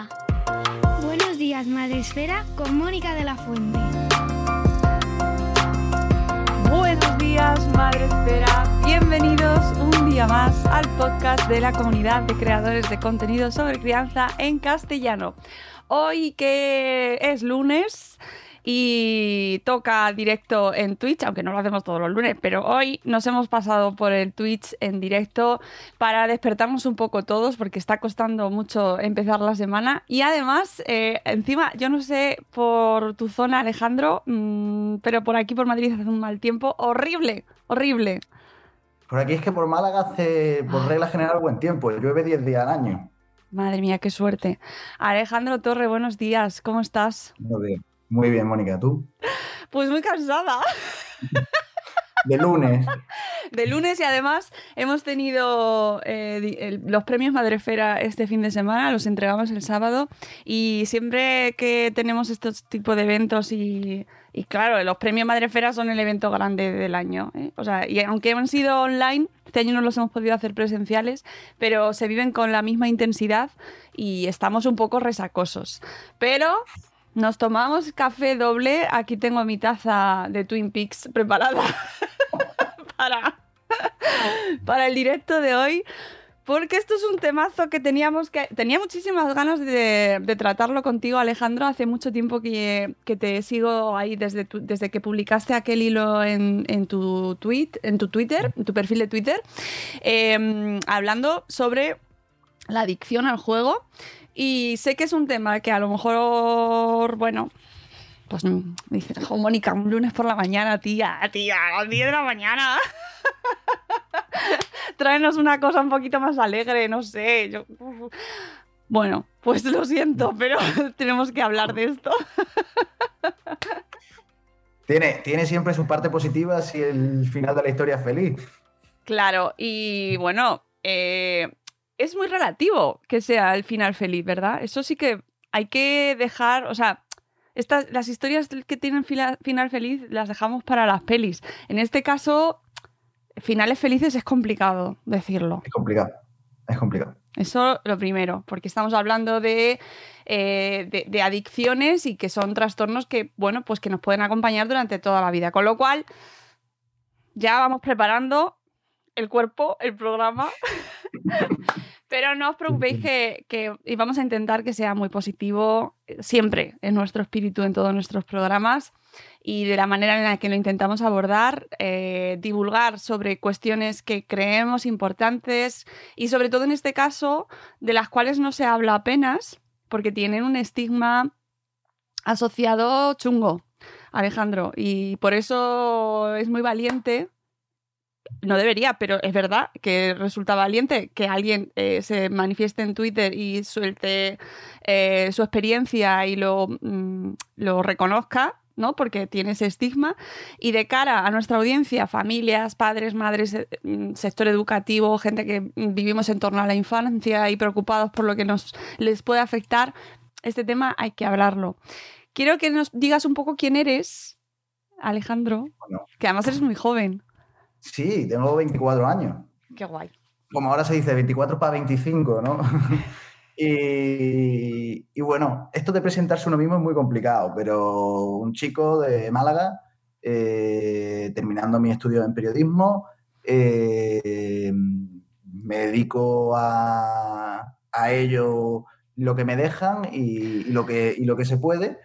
Esfera. Buenos días, Madre Esfera, con Mónica de la Fuente. Buenos días, Madre Espera. Bienvenidos un día más al podcast de la comunidad de creadores de contenido sobre crianza en castellano. Hoy que es lunes y toca directo en Twitch, aunque no lo hacemos todos los lunes, pero hoy nos hemos pasado por el Twitch en directo para despertarnos un poco todos porque está costando mucho empezar la semana y además, eh, encima, yo no sé por tu zona, Alejandro, mm, pero por aquí por Madrid hace un mal tiempo horrible, horrible. Por aquí es que por Málaga hace, por regla general, buen tiempo. Llueve 10 días al año. Madre mía, qué suerte. Alejandro Torre, buenos días, ¿cómo estás? Muy bien, muy bien, Mónica. ¿Tú? Pues muy cansada. De lunes. De lunes y además hemos tenido eh, el- los premios Madrefera este fin de semana, los entregamos el sábado y siempre que tenemos estos tipos de eventos y, y claro, los premios Madrefera son el evento grande del año. ¿eh? O sea, y aunque han sido online, este año no los hemos podido hacer presenciales, pero se viven con la misma intensidad y estamos un poco resacosos. Pero nos tomamos café doble. Aquí tengo mi taza de Twin Peaks preparada para, para el directo de hoy. Porque esto es un temazo que teníamos que. Tenía muchísimas ganas de, tratarlo contigo, Alejandro. Hace mucho tiempo que, te sigo ahí desde, desde que publicaste aquel hilo en, en tu tweet, en tu Twitter, en tu perfil de Twitter, eh, hablando sobre la adicción al juego. Y sé que es un tema que a lo mejor, bueno, pues mm, dices, "Jo, Mónica, un lunes por la mañana, tía, tía, a las 10 de la mañana. Tráenos una cosa un poquito más alegre, no sé. Yo... Bueno, pues lo siento, pero tenemos que hablar de esto. Tiene, tiene siempre su parte positiva si el final de la historia es feliz. Claro, y bueno, eh, es muy relativo que sea el final feliz, ¿verdad? Eso sí que hay que dejar, o sea, estas, las historias que tienen fila- final feliz las dejamos para las pelis. En este caso, finales felices es complicado decirlo. Es complicado. Es complicado. Eso lo primero, porque estamos hablando de, eh, de, de adicciones y que son trastornos que, bueno, pues que nos pueden acompañar durante toda la vida. Con lo cual, ya vamos preparando el cuerpo, el programa. Pero no os preocupéis que, que y vamos a intentar que sea muy positivo eh, siempre en nuestro espíritu, en todos nuestros programas. Y de la manera en la que lo intentamos abordar, eh, divulgar sobre cuestiones que creemos importantes y sobre todo en este caso de las cuales no se habla apenas porque tienen un estigma asociado chungo, Alejandro, y por eso es muy valiente no debería, pero es verdad que resulta valiente que alguien eh, se manifieste en Twitter y suelte eh, su experiencia y lo, mm, lo reconozca ¿no? Porque tiene ese estigma. Y de cara a nuestra audiencia, familias, padres, madres, eh, mm, sector educativo, gente que vivimos en torno a la infancia y preocupados por lo que nos les puede afectar, este tema hay que hablarlo. Quiero que nos digas un poco quién eres, Alejandro, que además eres muy joven. Sí, tengo 24 años. Qué guay. Como ahora se dice, 24 para 25, ¿no? y, bueno, esto de presentarse uno mismo es muy complicado, pero un chico de Málaga, eh, terminando mi estudio en periodismo, eh, me dedico a, ello lo que me dejan y, lo que, y lo que se puede.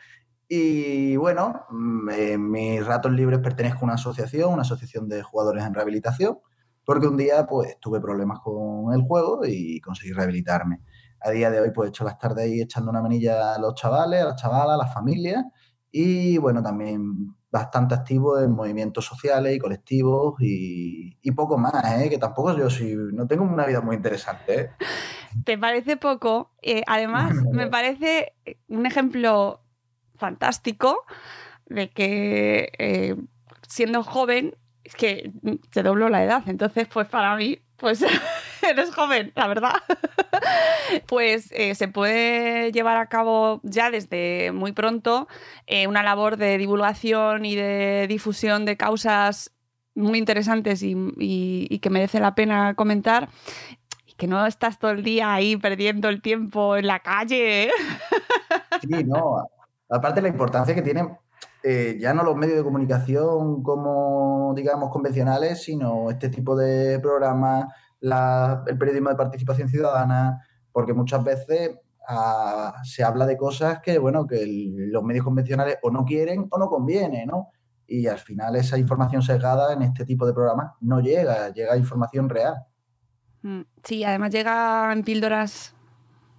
Y bueno, mm, en mis ratos libres pertenezco a una asociación, una asociación de jugadores en rehabilitación, porque un día pues tuve problemas con el juego y conseguí rehabilitarme. A día de hoy pues he hecho las tardes ahí echando una manilla a los chavales, a las chavalas, a las familias y bueno, también bastante activo en movimientos sociales y colectivos y, poco más, ¿eh? que tampoco yo sí, no tengo una vida muy interesante. ¿eh? ¿Te parece poco? Eh, además, me parece un ejemplo fantástico de que eh, siendo joven es que te doblo la edad. Entonces, pues para mí, pues eres joven, la verdad. pues eh, se puede llevar a cabo ya desde muy pronto eh, una labor de divulgación y de difusión de causas muy interesantes y, que merece la pena comentar y que no estás todo el día ahí perdiendo el tiempo en la calle. sí, no, Aparte la importancia que tienen eh, ya no los medios de comunicación como, digamos, convencionales, sino este tipo de programas, el periodismo de participación ciudadana, porque muchas veces ah, se habla de cosas que, bueno, que los medios convencionales o no quieren o no conviene, ¿no? Y al final esa información sesgada en este tipo de programas no llega, llega información real. Mm, sí, además llega en píldoras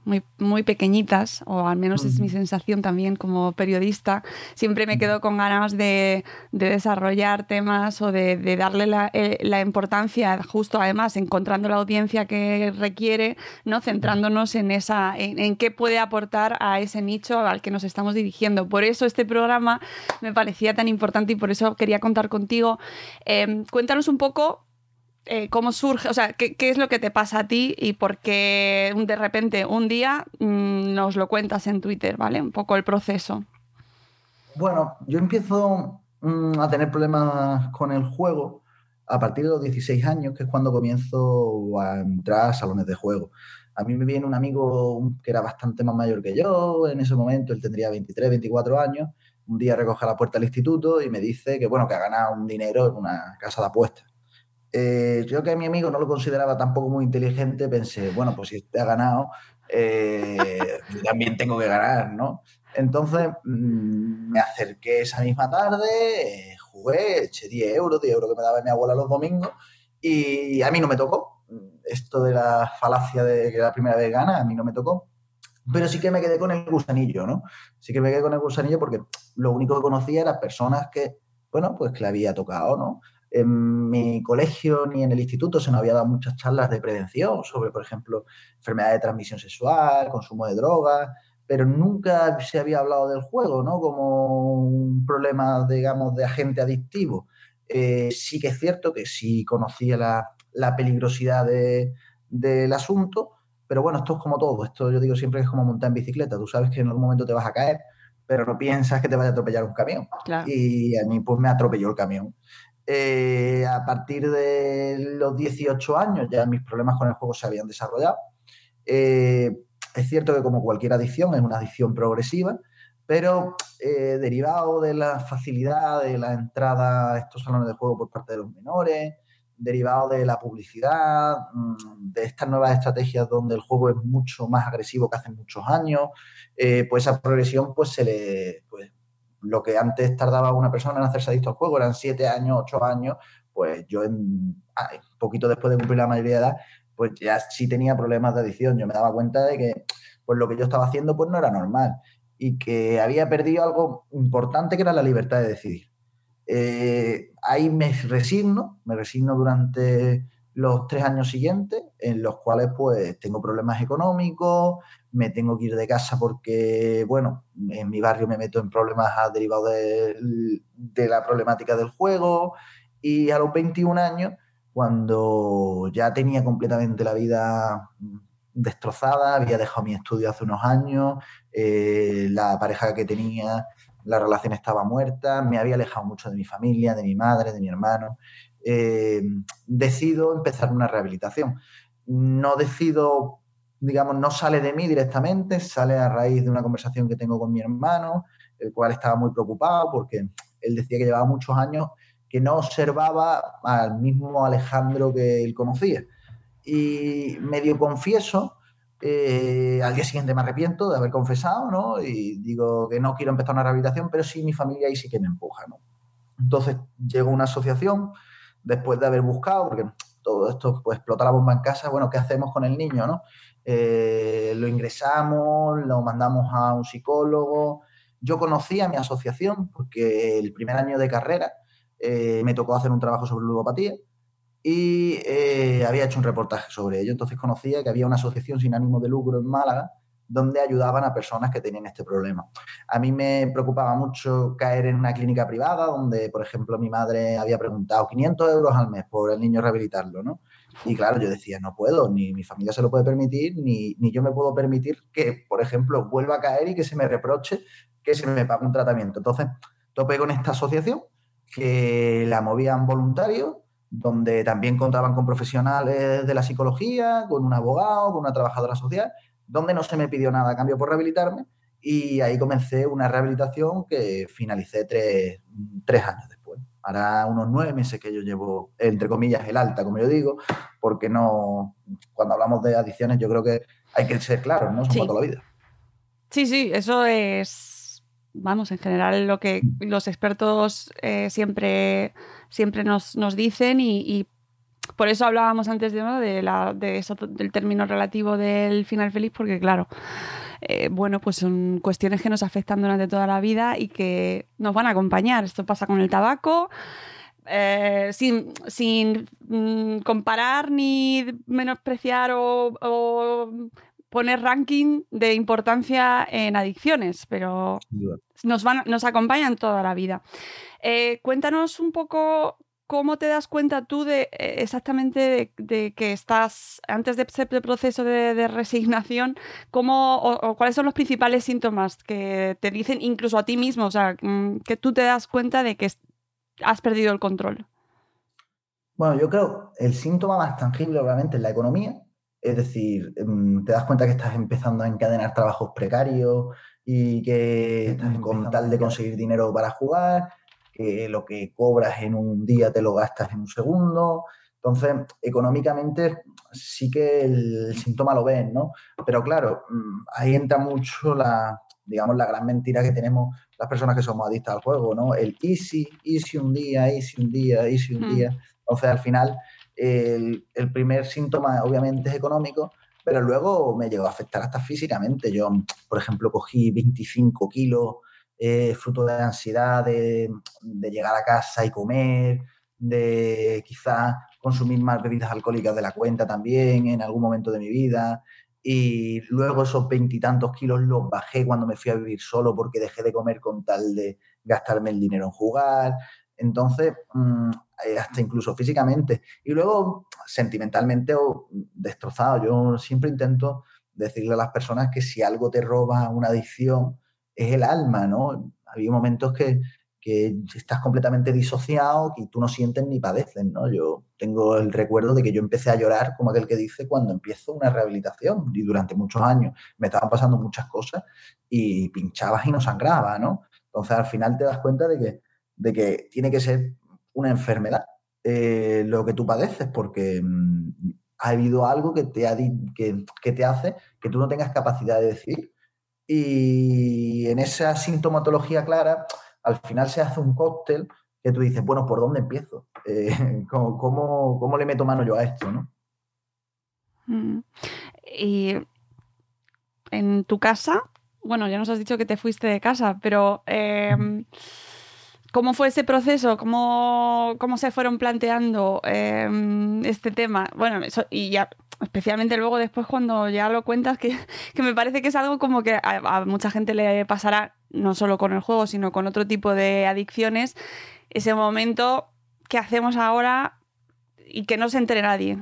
muy, muy pequeñitas, o al menos es mi sensación también como periodista, siempre me quedo con ganas de, desarrollar temas o de, darle eh, la, importancia, justo además encontrando la audiencia que requiere, ¿no? centrándonos en, esa, en, qué puede aportar a ese nicho al que nos estamos dirigiendo. Por eso este programa me parecía tan importante y por eso quería contar contigo. Em, cuéntanos un poco eh, cómo surge, o sea, qué, es lo que te pasa a ti y por qué de repente un día mm, nos lo cuentas en Twitter, ¿vale? Un poco el proceso. Bueno, yo empiezo mm, a tener problemas con el juego a partir de los 16 años, que es cuando comienzo a entrar a salones de juego. A mí me viene un amigo que era bastante más mayor que yo en ese momento, él tendría 23, 24 años, un día recoge la puerta del instituto y me dice que, bueno, que ha ganado un dinero en una casa de apuestas eh, yo que a mi amigo no lo consideraba tampoco muy inteligente, pensé, bueno, pues si te ha ganado, eh, yo también tengo que ganar, ¿no? Entonces mm, me acerqué esa misma tarde, eh, jugué, eché 10 euros, 10 euros que me daba mi abuela los domingos, y a mí no me tocó. Esto de la falacia de que la primera vez gana, a mí no me tocó. Pero sí que me quedé con el gusanillo, ¿no? Sí que me quedé con el gusanillo porque lo único que conocía eran personas que, bueno, pues que le había tocado, ¿no? En mi colegio ni en el instituto se nos había dado muchas charlas de prevención sobre, por ejemplo, enfermedades de transmisión sexual, consumo de drogas, pero nunca se había hablado del juego, ¿no? Como un problema, digamos, de agente adictivo. Eh, sí que es cierto que sí conocía la, peligrosidad del asunto, pero bueno, esto es como todo. Esto yo digo siempre que es como montar en bicicleta. Tú sabes que en algún momento te vas a caer, pero no piensas que te vaya a atropellar un camión. Y a mí pues me atropelló el camión. Eh, a partir de los 18 años ya mis problemas con el juego se habían desarrollado. Eh, es cierto que como cualquier adicción es una adicción progresiva, pero eh, derivado de la facilidad de la entrada a estos salones de juego por parte de los menores, derivado de la publicidad, mm, de estas nuevas estrategias donde el juego es mucho más agresivo que hace muchos años, pues esa progresión pues se le, pues, lo que antes tardaba una persona en hacerse adicto al juego, eran siete años, ocho años, pues yo en poquito después de cumplir la mayoría de edad, pues ya sí tenía problemas de adicción. Yo me daba cuenta de que pues lo que yo estaba haciendo pues no era normal y que había perdido algo importante que era la libertad de decidir. Eh, ahí me resigno, me resigno durante los tres años siguientes, en los cuales pues tengo problemas económicos, me tengo que ir de casa porque, bueno, en mi barrio me meto en problemas derivados de, la problemática del juego y a los 21 años, cuando ya tenía completamente la vida destrozada, había dejado mi estudio hace unos años, eh, la pareja que tenía, la relación estaba muerta, me había alejado mucho de mi familia, de mi madre, de mi hermano. Eh, decido empezar una rehabilitación. No decido, digamos, no sale de mí directamente, sale a raíz de una conversación que tengo con mi hermano, el cual estaba muy preocupado porque él decía que llevaba muchos años que no observaba al mismo Alejandro que él conocía y medio confieso, eh, al día siguiente me arrepiento de haber confesado, ¿no? Y digo que no quiero empezar una rehabilitación, pero sí mi familia ahí sí que me empuja. Entonces llego a una asociación después de haber buscado, porque todo esto pues explota la bomba en casa, bueno, ¿qué hacemos con el niño, no? Eh, lo ingresamos, lo mandamos a un psicólogo. Yo conocía mi asociación porque el primer año de carrera eh, me tocó hacer un trabajo sobre ludopatía y eh, había hecho un reportaje sobre ello. Entonces conocía que había una asociación sin ánimo de lucro en Málaga donde ayudaban a personas que tenían este problema. A mí me preocupaba mucho caer en una clínica privada donde, por ejemplo, mi madre había preguntado 500 euros al mes por el niño rehabilitarlo, ¿no? Y claro, yo decía, no puedo, ni mi familia se lo puede permitir, ni, ni yo me puedo permitir que, por ejemplo, vuelva a caer y que se me reproche que se me pague un tratamiento. Entonces, topé con esta asociación que la movían voluntarios donde también contaban con profesionales de la psicología, con un abogado, con una trabajadora social, donde no se me pidió nada a cambio por rehabilitarme y ahí comencé una rehabilitación que finalicé tres, años después. Ahora unos nueve meses que yo llevo, entre comillas, el alta, como yo digo, porque no, cuando hablamos de adicciones yo creo que hay que ser claros, ¿no? Son para toda la vida. Sí, sí, eso es, vamos, en general lo que los expertos eh, siempre siempre nos, nos dicen y, por eso hablábamos antes de, de, la, de eso, del término relativo del final feliz, porque claro, eh, bueno, pues son cuestiones que nos afectan durante toda la vida y que nos van a acompañar. Esto pasa con el tabaco. Eh, sin, sin mm, comparar ni menospreciar o, poner ranking de importancia en adicciones, pero nos, van, nos acompañan toda la vida. Eh, cuéntanos un poco cómo te das cuenta tú de eh, exactamente de, que estás, antes de ese proceso de, resignación, cómo, o, cuáles son los principales síntomas que te dicen incluso a ti mismo, o sea, mm, que tú te das cuenta de que has perdido el control. Bueno, yo creo el síntoma más tangible obviamente es la economía, es decir, mm, te das cuenta que estás empezando a encadenar trabajos precarios y que con tal de conseguir dinero para jugar, que lo que cobras en un día te lo gastas en un segundo. Entonces, económicamente sí que el, síntoma lo ves, ¿no? Pero claro, mm, ahí entra mucho la, digamos, la gran mentira que tenemos las personas que somos adictas al juego, ¿no? El easy, easy un día, easy un día, easy un día. Hmm. Entonces, al final, el, el, primer síntoma obviamente es económico, pero luego me llegó a afectar hasta físicamente. Yo, por ejemplo, cogí 25 kilos eh, fruto de ansiedad, de, llegar a casa y comer, de quizás consumir más bebidas alcohólicas de la cuenta también en algún momento de mi vida. Y luego esos veintitantos kilos los bajé cuando me fui a vivir solo porque dejé de comer con tal de gastarme el dinero en jugar. Entonces, mm, eh, hasta incluso físicamente. Y luego, sentimentalmente o destrozado. Yo siempre intento decirle a las personas que si algo te roba una adicción, es el alma, ¿no? Había momentos que, que estás completamente disociado y tú no sientes ni padeces, ¿no? Yo tengo el recuerdo de que yo empecé a llorar, como aquel que dice, cuando empiezo una rehabilitación y durante muchos años me estaban pasando muchas cosas y pinchabas y no sangraba, ¿no? Entonces al final te das cuenta de que, de que tiene que ser una enfermedad eh, lo que tú padeces porque mm, ha habido algo que te, ha, que, que te hace que tú no tengas capacidad de decidir y en esa sintomatología clara, al final se hace un cóctel que tú dices, bueno, ¿por dónde empiezo? Eh, ¿cómo, le meto mano yo a esto? ¿no? Mm. Y en tu casa, bueno, ya nos has dicho que te fuiste de casa, pero em, ¿cómo fue ese proceso? ¿Cómo, cómo se fueron planteando em, este tema? Bueno, y ya especialmente luego después cuando ya lo cuentas, que, me parece que es algo como que a, mucha gente le pasará, no solo con el juego, sino con otro tipo de adicciones, ese momento que hacemos ahora y que no se entere nadie.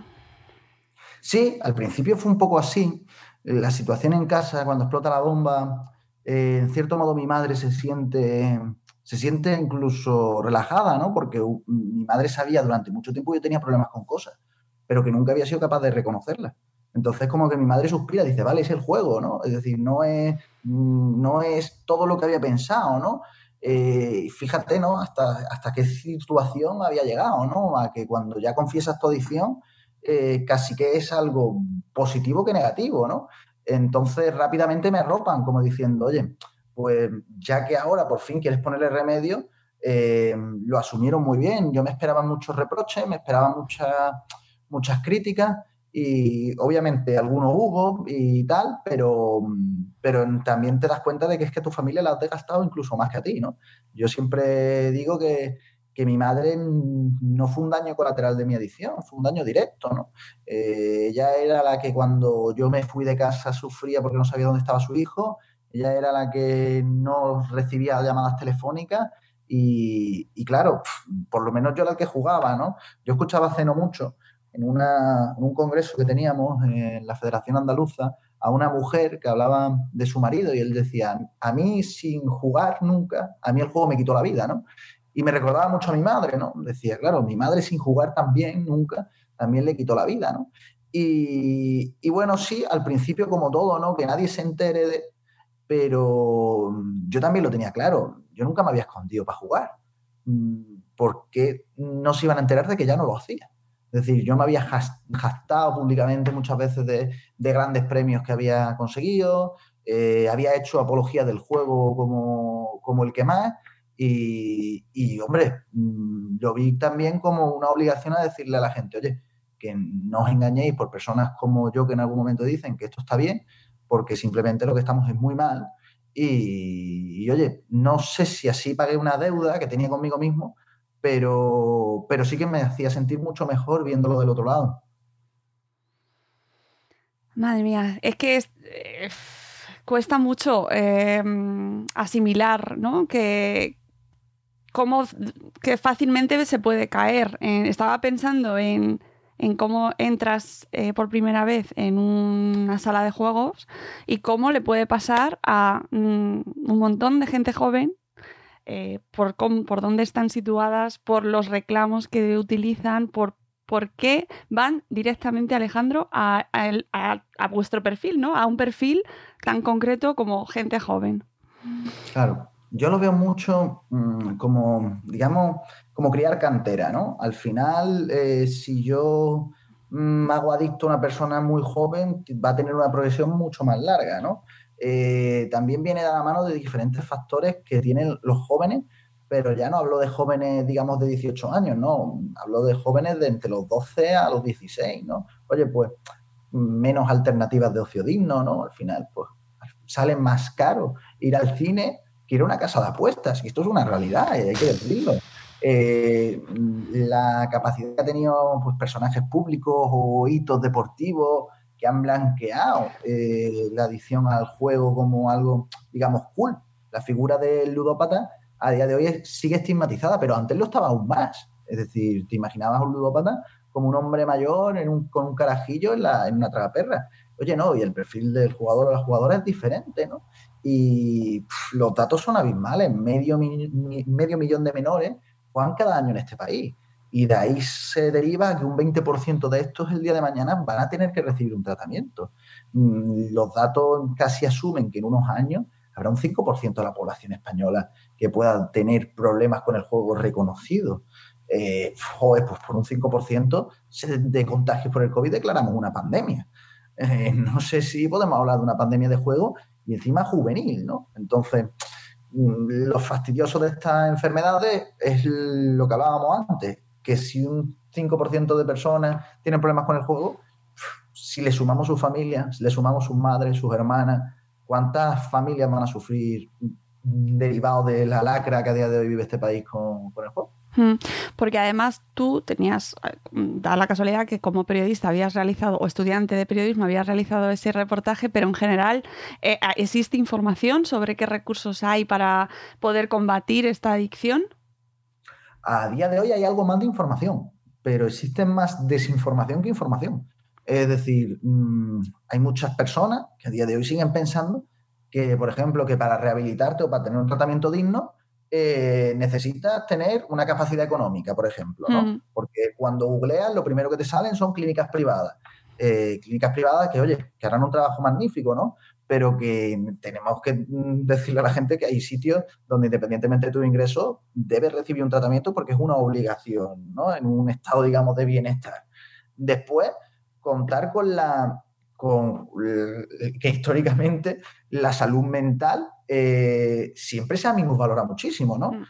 Sí, al principio fue un poco así. La situación en casa, cuando explota la bomba, eh, en cierto modo mi madre se siente, se siente incluso relajada, ¿no? Porque mi madre sabía durante mucho tiempo que yo tenía problemas con cosas pero que nunca había sido capaz de reconocerla. Entonces, como que mi madre suspira, dice, vale, es el juego, ¿no? Es decir, no es, no es todo lo que había pensado, ¿no? Eh, fíjate, ¿no? Hasta, hasta qué situación había llegado, ¿no? A que cuando ya confiesas tu adicción, eh, casi que es algo positivo que negativo, ¿no? Entonces, rápidamente me arropan, como diciendo, oye, pues ya que ahora por fin quieres ponerle remedio, eh, lo asumieron muy bien. Yo me esperaba muchos reproches, me esperaba mucha muchas críticas y obviamente algunos hubo y tal, pero, pero también te das cuenta de que es que tu familia la ha desgastado incluso más que a ti, ¿no? Yo siempre digo que, mi madre no fue un daño colateral de mi adicción, fue un daño directo, ¿no? Eh, ella era la que cuando yo me fui de casa sufría porque no sabía dónde estaba su hijo, ella era la que no recibía llamadas telefónicas y, y claro, por lo menos yo era el que jugaba, ¿no? Yo escuchaba hace no mucho en, un congreso que teníamos en la Federación Andaluza a una mujer que hablaba de su marido y él decía, a mí sin jugar nunca, a mí el juego me quitó la vida, ¿no? Y me recordaba mucho a mi madre, ¿no? Decía, claro, mi madre sin jugar también, nunca, también le quitó la vida, ¿no? Y, y bueno, sí, al principio como todo, ¿no? Que nadie se entere de... Pero yo también lo tenía claro, yo nunca me había escondido para jugar, mm, porque no se iban a enterar de que ya no lo hacía. Es decir, yo me había jactado públicamente muchas veces de, grandes premios que había conseguido, eh, había hecho apología del juego como, el que más, y, hombre, mm, lo vi también como una obligación a decirle a la gente, oye, que no os engañéis por personas como yo que en algún momento dicen que esto está bien, porque simplemente lo que estamos es muy mal. y oye, no sé si así pagué una deuda que tenía conmigo mismo, pero, pero sí que me hacía sentir mucho mejor viéndolo del otro lado. Madre mía, es que eh, cuesta mucho em, asimilar, ¿no? Que, cómo, que fácilmente se puede caer. estaba pensando en, cómo entras eh, por primera vez en una sala de juegos y cómo le puede pasar a mm, un montón de gente joven eh, por, por dónde están situadas, por los reclamos que utilizan, por por qué van directamente, Alejandro, a, vuestro perfil, ¿no? A un perfil tan concreto como gente joven. Claro, yo lo veo mucho mm, como, digamos, como criar cantera, ¿no? Al final, eh, si yo mm, hago adicto a una persona muy joven, va a tener una progresión mucho más larga, ¿no? Eh, también viene de la mano de diferentes factores que tienen los jóvenes, pero ya no hablo de jóvenes, digamos, de 18 años, no, hablo de jóvenes de entre los 12 a los 16, ¿no? Oye, pues menos alternativas de ocio digno, ¿no? Al final, pues sale más caro ir al cine que ir a una casa de apuestas, y esto es una realidad, hay que decirlo. Eh, la capacidad que ha tenido pues, personajes públicos o hitos deportivos que han blanqueado eh, la adicción al juego como algo, digamos, cool. La figura del ludópata a día de hoy sigue estigmatizada, pero antes lo estaba aún más. Es decir, te imaginabas un ludópata como un hombre mayor con un carajillo en, la, en una tragaperra. Oye, no, y el perfil del jugador o la jugadora es diferente, ¿no? Y los datos son abismales. Medio, medio millón de menores juegan cada año en este país. Y de ahí se deriva que un 20% de estos el día de mañana van a tener que recibir un tratamiento. Mm, los datos casi asumen que en unos años habrá un 5% de la población española que pueda tener problemas con el juego reconocido. Eh, pues por un 5% de contagios por el COVID declaramos una pandemia. Eh, no sé si podemos hablar de una pandemia de juego y encima juvenil, ¿no? Entonces, mm, lo fastidioso de estas enfermedades es lo que hablábamos antes, que si un 5% de personas tienen problemas con el juego, si le sumamos sus familias, si le sumamos sus madres, sus hermanas, ¿cuántas familias van a sufrir derivado de la lacra que a día de hoy vive este país con, el juego? Mm, porque además tú tenías, da la casualidad que como periodista habías realizado, o estudiante de periodismo, habías realizado ese reportaje, pero en general, eh, ¿existe información sobre qué recursos hay para poder combatir esta adicción? A día de hoy hay algo más de información, pero existe más desinformación que información. Es decir, mm, hay muchas personas que a día de hoy siguen pensando que, por ejemplo, que para rehabilitarte o para tener un tratamiento digno, eh, necesitas tener una capacidad económica, por ejemplo, ¿no? Mm. Porque cuando googleas, lo primero que te salen son clínicas privadas. Eh, clínicas privadas que, oye, que harán un trabajo magnífico, ¿no? Pero que tenemos que mm, decirle a la gente que hay sitios donde, independientemente de tu ingreso, debes recibir un tratamiento porque es una obligación, ¿no? En un estado, digamos, de bienestar. Después, contar con la con que históricamente la salud mental eh, siempre se ha valora muchísimo, ¿no? Mm.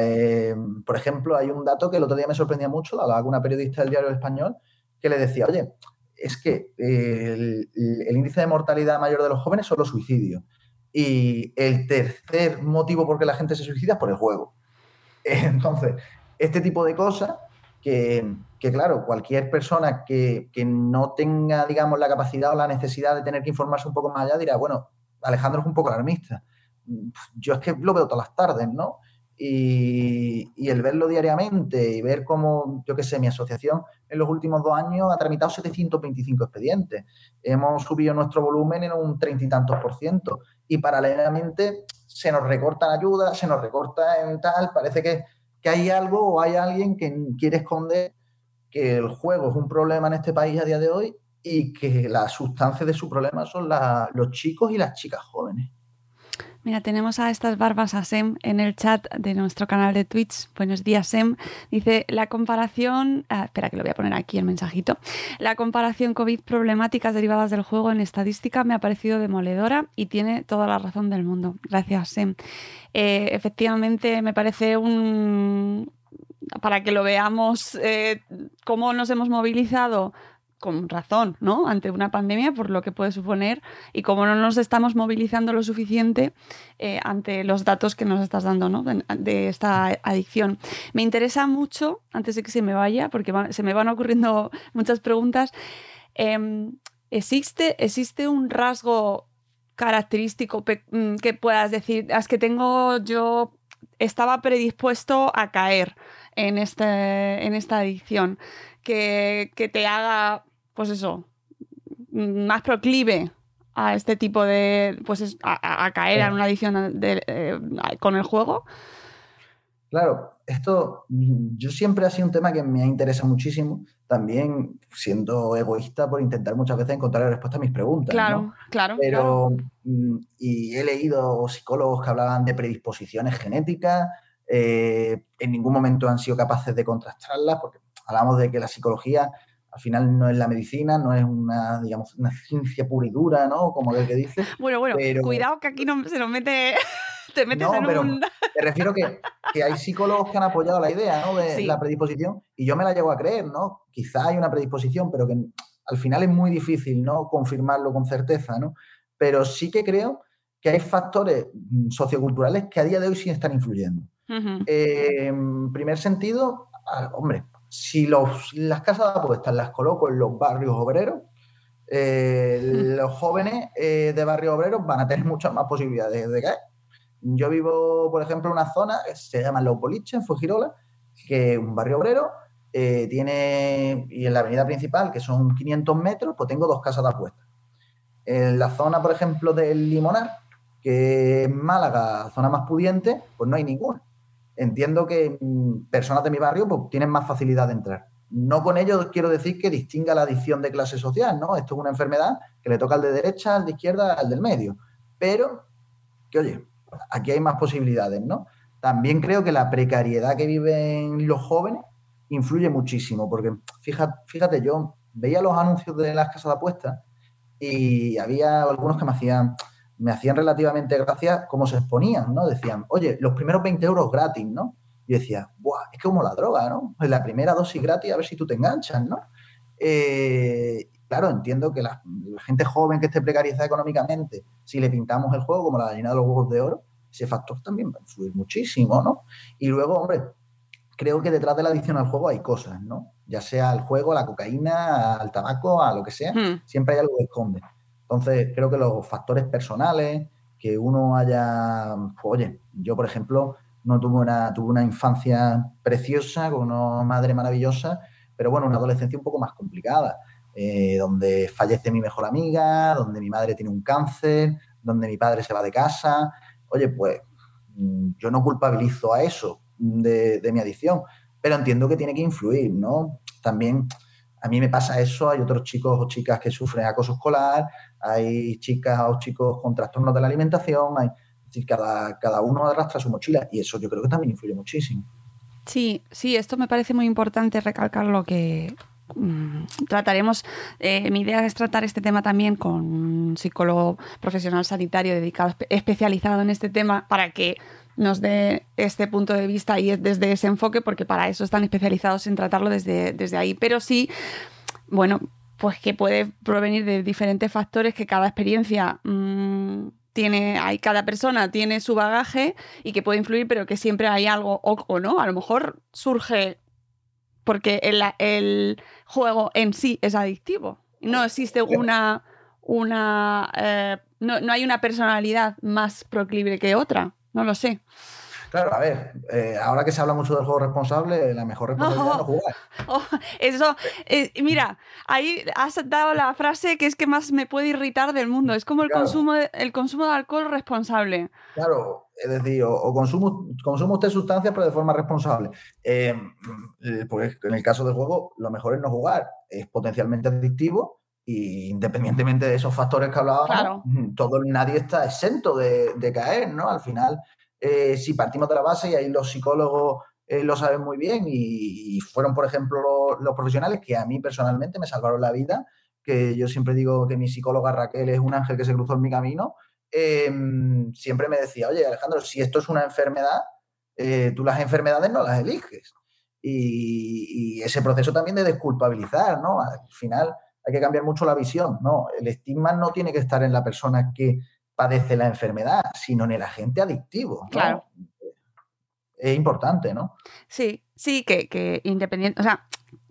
Eh, por ejemplo, hay un dato que el otro día me sorprendía mucho, hablaba con una periodista del diario Español, que le decía, oye, es que el, índice de mortalidad mayor de los jóvenes son los suicidios. Y el tercer motivo por qué la gente se suicida es por el juego. Entonces, este tipo de cosas que, claro, cualquier persona que, que, no tenga, digamos, la capacidad o la necesidad de tener que informarse un poco más allá dirá, bueno, Alejandro es un poco alarmista yo es que lo veo todas las tardes, ¿no? Y, el verlo diariamente y ver cómo, yo qué sé, mi asociación en los últimos dos años ha tramitado 725 expedientes. Hemos subido nuestro volumen en un treinta y tantos por ciento. Y paralelamente se nos recortan ayudas, se nos recorta en tal. Parece que, hay algo o hay alguien que quiere esconder que el juego es un problema en este país a día de hoy y que la sustancia de su problema son los chicos y las chicas jóvenes. Mira, tenemos a estas barbas a Sem en el chat de nuestro canal de Twitch. Buenos días, Sem. Dice, la comparación... Ah, espera, que lo voy a poner aquí el mensajito. La comparación COVID problemáticas derivadas del juego en estadística me ha parecido demoledora y tiene toda la razón del mundo. Gracias, Sem. Eh, efectivamente, me parece un... Para que lo veamos, eh, cómo nos hemos movilizado con razón, ¿no? Ante una pandemia, por lo que puede suponer, y como no nos estamos movilizando lo suficiente eh, ante los datos que nos estás dando, ¿no? De, esta adicción. Me interesa mucho, antes de que se me vaya, porque se me van ocurriendo muchas preguntas, em, ¿existe, ¿existe un rasgo característico mm, que puedas decir, es que tengo yo, estaba predispuesto a caer en, este, en esta adicción? Que, que, te haga pues eso, más proclive a este tipo de, pues a, caer en una adicción eh, con el juego. Claro, esto yo siempre ha sido un tema que me interesa muchísimo, también siendo egoísta por intentar muchas veces encontrar la respuesta a mis preguntas. Claro, claro. Pero, mm, y he leído psicólogos que hablaban de predisposiciones genéticas, eh, en ningún momento han sido capaces de contrastarlas, porque hablamos de que la psicología al final no es la medicina, no es una, digamos, una ciencia pura y dura, ¿no? Como el que dice. Bueno, bueno, cuidado que aquí no se nos mete. Te metes en pero un... Me refiero que, que hay psicólogos que han apoyado la idea, ¿no? De la predisposición, y yo me la llevo a creer, ¿no? Quizá hay una predisposición, pero que al final es muy difícil, ¿no? Confirmarlo con certeza, ¿no? Pero sí que creo que hay factores socioculturales que a día de hoy sí están influyendo. Eh, en primer sentido, hombre, si las casas de apuestas las coloco en los barrios obreros, eh, los jóvenes eh, de barrios obreros van a tener muchas más posibilidades de caer. Yo vivo, por ejemplo, en una zona que se llama Los Boliches, en Fujirola, que es un barrio obrero, eh, tiene, y en la avenida principal, que son 500 metros, pues tengo dos casas de apuestas. En la zona, por ejemplo, del Limonar, que es Málaga, zona más pudiente, pues no hay ninguna entiendo que mm, personas de mi barrio pues, tienen más facilidad de entrar. No con ello quiero decir que distinga la adicción de clase social, ¿no? Esto es una enfermedad que le toca al de derecha, al de izquierda, al del medio. Pero, que oye, aquí hay más posibilidades, ¿no? También creo que la precariedad que viven los jóvenes influye muchísimo, porque fíjate, fíjate yo veía los anuncios de las casas de apuestas y había algunos que me hacían, me hacían relativamente gracia cómo se exponían, ¿no? Decían, oye, los primeros 20 euros gratis, ¿no? Y decía, ¡buah! Es como la droga, ¿no? Pues la primera dosis gratis, a ver si tú te enganchas, ¿no? Eh, claro, entiendo que la, gente joven que esté precarizada económicamente, si le pintamos el juego como la gallina de los huevos de oro, ese factor también va a influir muchísimo, ¿no? Y luego, hombre, creo que detrás de la adicción al juego hay cosas, ¿no? Ya sea al juego, a la cocaína, al tabaco, a lo que sea, Hmm. siempre hay algo que esconde. Entonces, creo que los factores personales, que uno haya, pues, oye, yo por ejemplo, no tuve una, tuve una infancia preciosa, con una madre maravillosa, pero bueno, una adolescencia un poco más complicada, eh, donde fallece mi mejor amiga, donde mi madre tiene un cáncer, donde mi padre se va de casa. Oye, pues mm, yo no culpabilizo a eso de, de mi adicción, pero entiendo que tiene que influir, ¿no? También a mí me pasa eso, hay otros chicos o chicas que sufren acoso escolar, hay chicas o chicos con trastornos de la alimentación, hay, cada, cada uno arrastra su mochila y eso yo creo que también influye muchísimo. Sí, sí, esto me parece muy importante recalcar lo que mm, trataremos. eh, mi idea es tratar este tema también con un psicólogo profesional sanitario dedicado, espe- especializado en este tema, para que nos dé este punto de vista y es desde ese enfoque, porque para eso están especializados en tratarlo desde, desde ahí. Pero sí, bueno, pues que puede provenir de diferentes factores que cada experiencia mm, tiene, hay, cada persona tiene su bagaje y que puede influir, pero que siempre hay algo o, o no. A lo mejor surge porque el, el juego en sí es adictivo. No existe una. una eh, no, no hay una personalidad más proclive que otra. No lo sé. Claro, a ver, eh, ahora que se habla mucho del juego responsable, la mejor responsabilidad es no jugar. Oh, eso, eh, mira, ahí has dado la frase que es que más me puede irritar del mundo. Es como el, Claro. consumo, de, el consumo de alcohol responsable. Claro, es decir, o, o consumo, consume usted sustancias, pero de forma responsable. Eh, eh, pues en el caso del juego, lo mejor es no jugar. Es potencialmente adictivo y independientemente de esos factores que hablábamos, Claro. mm, todo, nadie está exento de, de caer, ¿no? Al final, eh, si partimos de la base, y ahí los psicólogos eh, lo saben muy bien, y, y fueron, por ejemplo, los, los profesionales que a mí personalmente me salvaron la vida, que yo siempre digo que mi psicóloga Raquel es un ángel que se cruzó en mi camino, eh, siempre me decía, oye Alejandro, si esto es una enfermedad, eh, tú las enfermedades no las eliges. Y, y ese proceso también de desculpabilizar, ¿no? Al final hay que cambiar mucho la visión, ¿no? El estigma no tiene que estar en la persona que padece la enfermedad, sino en el agente adictivo. ¿no? Claro. Es importante, ¿no? Sí, sí, que, que independiente, o sea,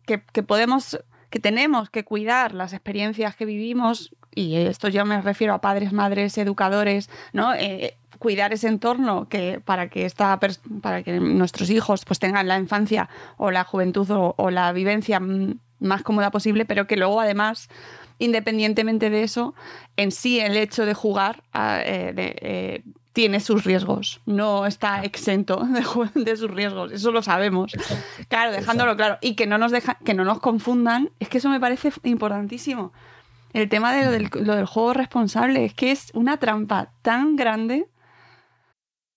que, que podemos, que tenemos que cuidar las experiencias que vivimos, y esto yo me refiero a padres, madres, educadores, ¿no? Eh, cuidar ese entorno que para que esta para que nuestros hijos pues tengan la infancia o la juventud o, o la vivencia más cómoda posible, pero que luego además independientemente de eso, en sí el hecho de jugar ah, eh, de, eh, tiene sus riesgos, no está exento de, sus riesgos, eso lo sabemos. Claro, dejándolo claro. Y que no nos deja, que no nos confundan, es que eso me parece importantísimo. El tema de lo del, lo del juego responsable es que es una trampa tan grande.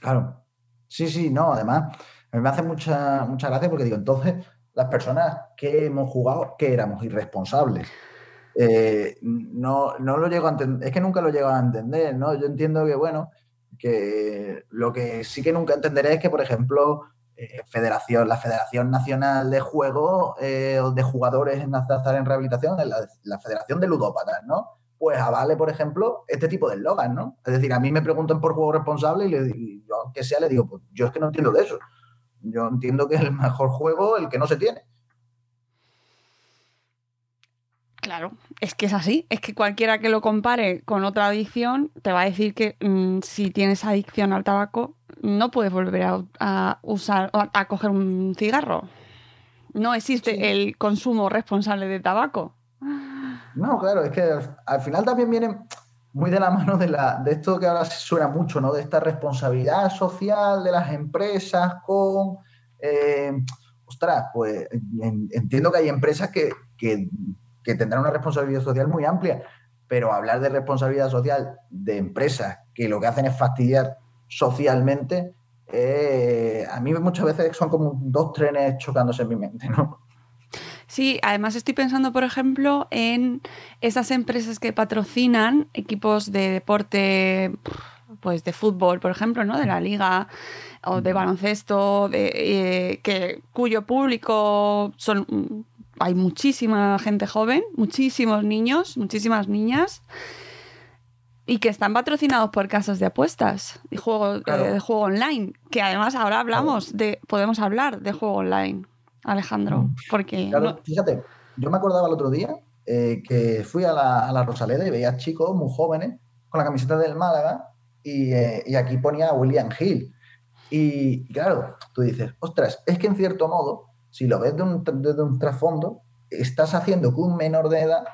Claro. Sí, sí, no, además, a mí me hace mucha, mucha gracia porque digo, entonces, las personas que hemos jugado, que éramos irresponsables. Eh, no, no lo llego a entender, es que nunca lo llego a entender, ¿no? Yo entiendo que, bueno, que lo que sí que nunca entenderé es que, por ejemplo, eh, federación, la Federación Nacional de Juegos eh, de Jugadores en azar en Rehabilitación, la, la Federación de Ludópatas, ¿no? Pues avale, por ejemplo, este tipo de eslogan, ¿no? Es decir, a mí me preguntan por juego responsable y, le, y yo, aunque sea, le digo, pues yo es que no entiendo de eso. Yo entiendo que es el mejor juego el que no se tiene. Claro, es que es así. Es que cualquiera que lo compare con otra adicción te va a decir que mmm, si tienes adicción al tabaco, no puedes volver a, a usar, a, a, coger un cigarro. No existe sí. el consumo responsable de tabaco. No, claro, es que al, al, final también viene muy de la mano de, la, de esto que ahora suena mucho, ¿no? De esta responsabilidad social de las empresas con. Eh, ostras, pues en, entiendo que hay empresas que, que que tendrán una responsabilidad social muy amplia, pero hablar de responsabilidad social de empresas que lo que hacen es fastidiar socialmente, eh, a mí muchas veces son como dos trenes chocándose en mi mente, ¿no? Sí, además estoy pensando, por ejemplo, en esas empresas que patrocinan equipos de deporte, pues de fútbol, por ejemplo, ¿no? De la liga o de baloncesto, de, eh, que, cuyo público son hay muchísima gente joven, muchísimos niños, muchísimas niñas y que están patrocinados por casas de apuestas y juego, claro. eh, de juego online. Que además ahora hablamos claro. de, podemos hablar de juego online, Alejandro, porque... Claro, no... fíjate, yo me acordaba el otro día eh, que fui a la, a la, Rosaleda y veía chicos muy jóvenes con la camiseta del Málaga y, eh, y aquí ponía William Hill. Y claro, tú dices, ostras, es que en cierto modo si lo ves desde un, de un trasfondo, estás haciendo que un menor de edad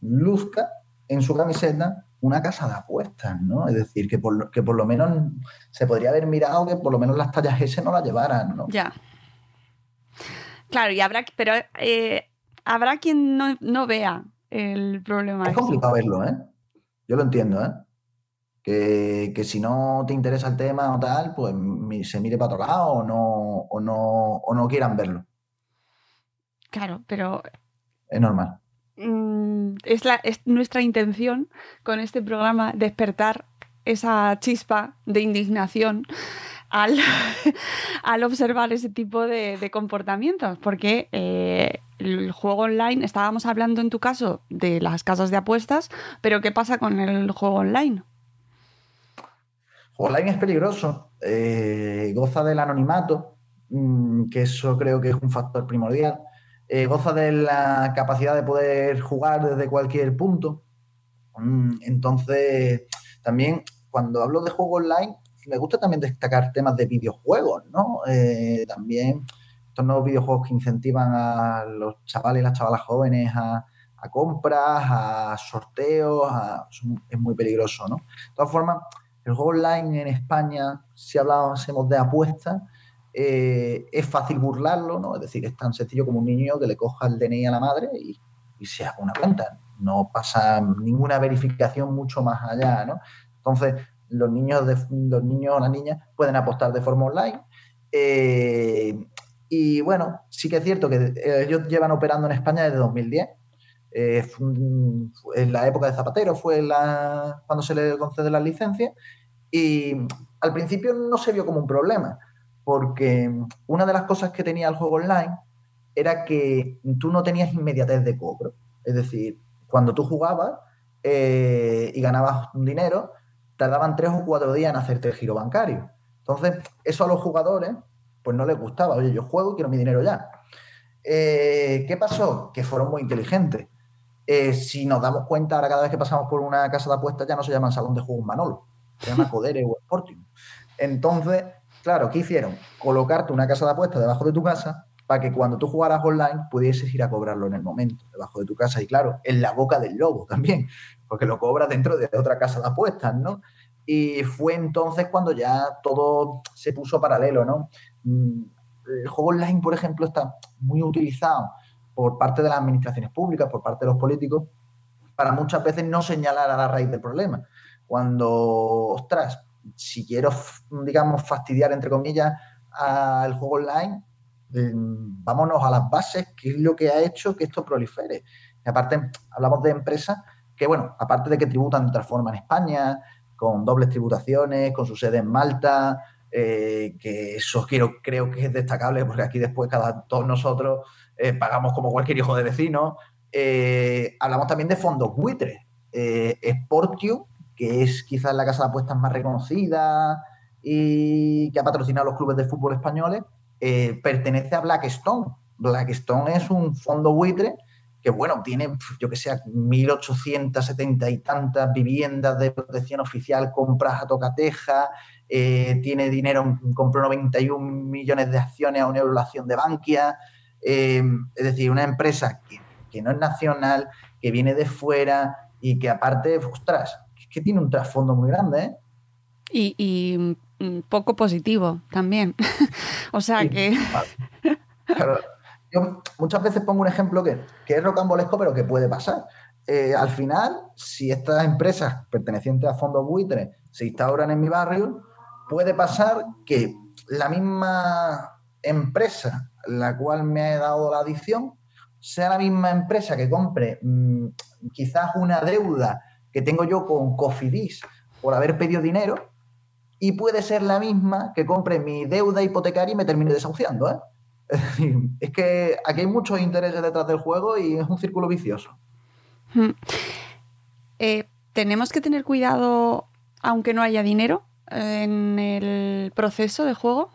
luzca en su camiseta una casa de apuestas, ¿no? Es decir, que por, que por lo menos se podría haber mirado que por lo menos las tallas S no las llevaran, ¿no? Ya. Claro, y habrá, pero eh, habrá quien no, no, vea el problema. Es complicado verlo, ¿eh? Yo lo entiendo, ¿eh? Que, que, si no te interesa el tema o tal, pues se mire para otro lado o no, o no, o no quieran verlo. Claro, pero... Es normal. Mm, es, la, es nuestra intención con este programa despertar esa chispa de indignación al, al observar ese tipo de, comportamientos, porque eh, el juego online, estábamos hablando en tu caso de las casas de apuestas, pero ¿qué pasa con el juego online? Online es peligroso, eh, goza del anonimato, mmm, que eso creo que es un factor primordial. Eh, goza de la capacidad de poder jugar desde cualquier punto. Mm, entonces, también cuando hablo de juego online, me gusta también destacar temas de videojuegos, ¿no? Eh, también estos nuevos videojuegos que incentivan a los chavales y las chavalas jóvenes a, compras, a sorteos, es muy peligroso, ¿no? De todas formas, el juego online en España, si hablásemos de apuestas, eh, es fácil burlarlo, ¿no? Es decir, es tan sencillo como un niño que le coja el DNI a la madre y, y se haga una cuenta. No pasa ninguna verificación mucho más allá, ¿no? Entonces, los niños, de, los niños o las niñas pueden apostar de forma online. Eh, y bueno, sí que es cierto que ellos llevan operando en España desde 2010. Eh, en la época de Zapatero fue la, cuando se le concede las licencias y al principio no se vio como un problema, porque una de las cosas que tenía el juego online era que tú no tenías inmediatez de cobro. Es decir, cuando tú jugabas eh, y ganabas dinero, tardaban tres o cuatro días en hacerte el giro bancario. Entonces, eso a los jugadores pues no les gustaba. Oye, yo juego y quiero mi dinero ya. Eh, ¿Qué pasó? Que fueron muy inteligentes. Eh, si nos damos cuenta, ahora cada vez que pasamos por una casa de apuestas ya no se llaman salón de juegos Manolo, se llama Codere o Sporting. Entonces, claro, ¿qué hicieron? Colocarte una casa de apuestas debajo de tu casa para que cuando tú jugaras online pudieses ir a cobrarlo en el momento, debajo de tu casa. Y claro, en la boca del lobo también, porque lo cobras dentro de otra casa de apuestas, ¿no? Y fue entonces cuando ya todo se puso paralelo, ¿no? El juego online, por ejemplo, está muy utilizado por parte de las administraciones públicas, por parte de los políticos, para muchas veces no señalar a la raíz del problema. Cuando, ostras, si quiero, digamos, fastidiar, entre comillas, al juego online, eh, vámonos a las bases, qué es lo que ha hecho que esto prolifere. Y aparte, hablamos de empresas que, bueno, aparte de que tributan de otra forma en España, con dobles tributaciones, con su sede en Malta, eh, que eso quiero, creo que es destacable porque aquí después cada todos nosotros eh, pagamos como cualquier hijo de vecino. Eh, hablamos también de fondos buitres. Sportiu, que es quizás la casa de apuestas más reconocida y que ha patrocinado los clubes de fútbol españoles, pertenece a Blackstone. Blackstone es un fondo buitre que bueno, tiene, yo que sé, 1.870 y tantas viviendas de protección oficial, compras a tocateja, eh, tiene dinero, compró 91 millones de acciones a una acción de Bankia, eh, es decir, una empresa que, no es nacional, que viene de fuera y que aparte, ostras, es que tiene un trasfondo muy grande, ¿eh? Y, mm, poco positivo también. o sea que... yo muchas veces pongo un ejemplo que, que es rocambolesco, pero que puede pasar. al final, si estas empresas pertenecientes a fondos buitres se instauran en mi barrio, puede pasar que la misma empresa la cual me ha dado la adicción sea la misma empresa que compre mm, quizás una deuda que tengo yo con Cofidis por haber pedido dinero y puede ser la misma que compre mi deuda hipotecaria y me termine desahuciando. ¿eh? Es que aquí hay muchos intereses detrás del juego y es un círculo vicioso. Hmm. Eh, ¿Tenemos que tener cuidado aunque no haya dinero? en el proceso de juego?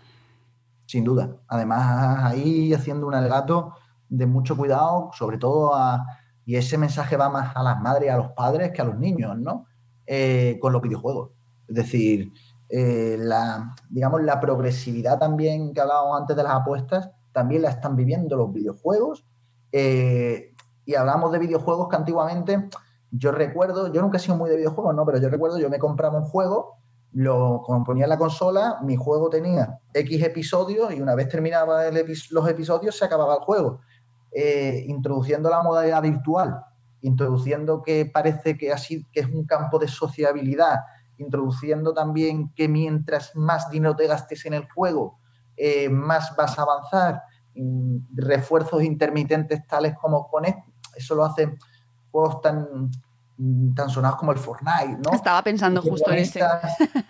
Sin duda. Además, ahí haciendo un alegato de mucho cuidado, sobre todo a, y ese mensaje va más a las madres y a los padres que a los niños, ¿no? Eh, con los videojuegos. Es decir, eh, la, digamos, la progresividad también que hablábamos antes de las apuestas, también la están viviendo los videojuegos. Eh, y hablamos de videojuegos que antiguamente, yo recuerdo, yo nunca he sido muy de videojuegos, ¿no? Pero yo recuerdo, yo me compraba un juego lo ponía en la consola, mi juego tenía X episodios y una vez terminaba los episodios se acababa el juego. Eh, introduciendo la modalidad virtual, introduciendo que parece que así que es un campo de sociabilidad, introduciendo también que mientras más dinero te gastes en el juego, eh, más vas a avanzar, refuerzos intermitentes tales como con eso lo hacen juegos tan Mm, tan sonados como el Fortnite, ¿no? Estaba pensando justo en ese.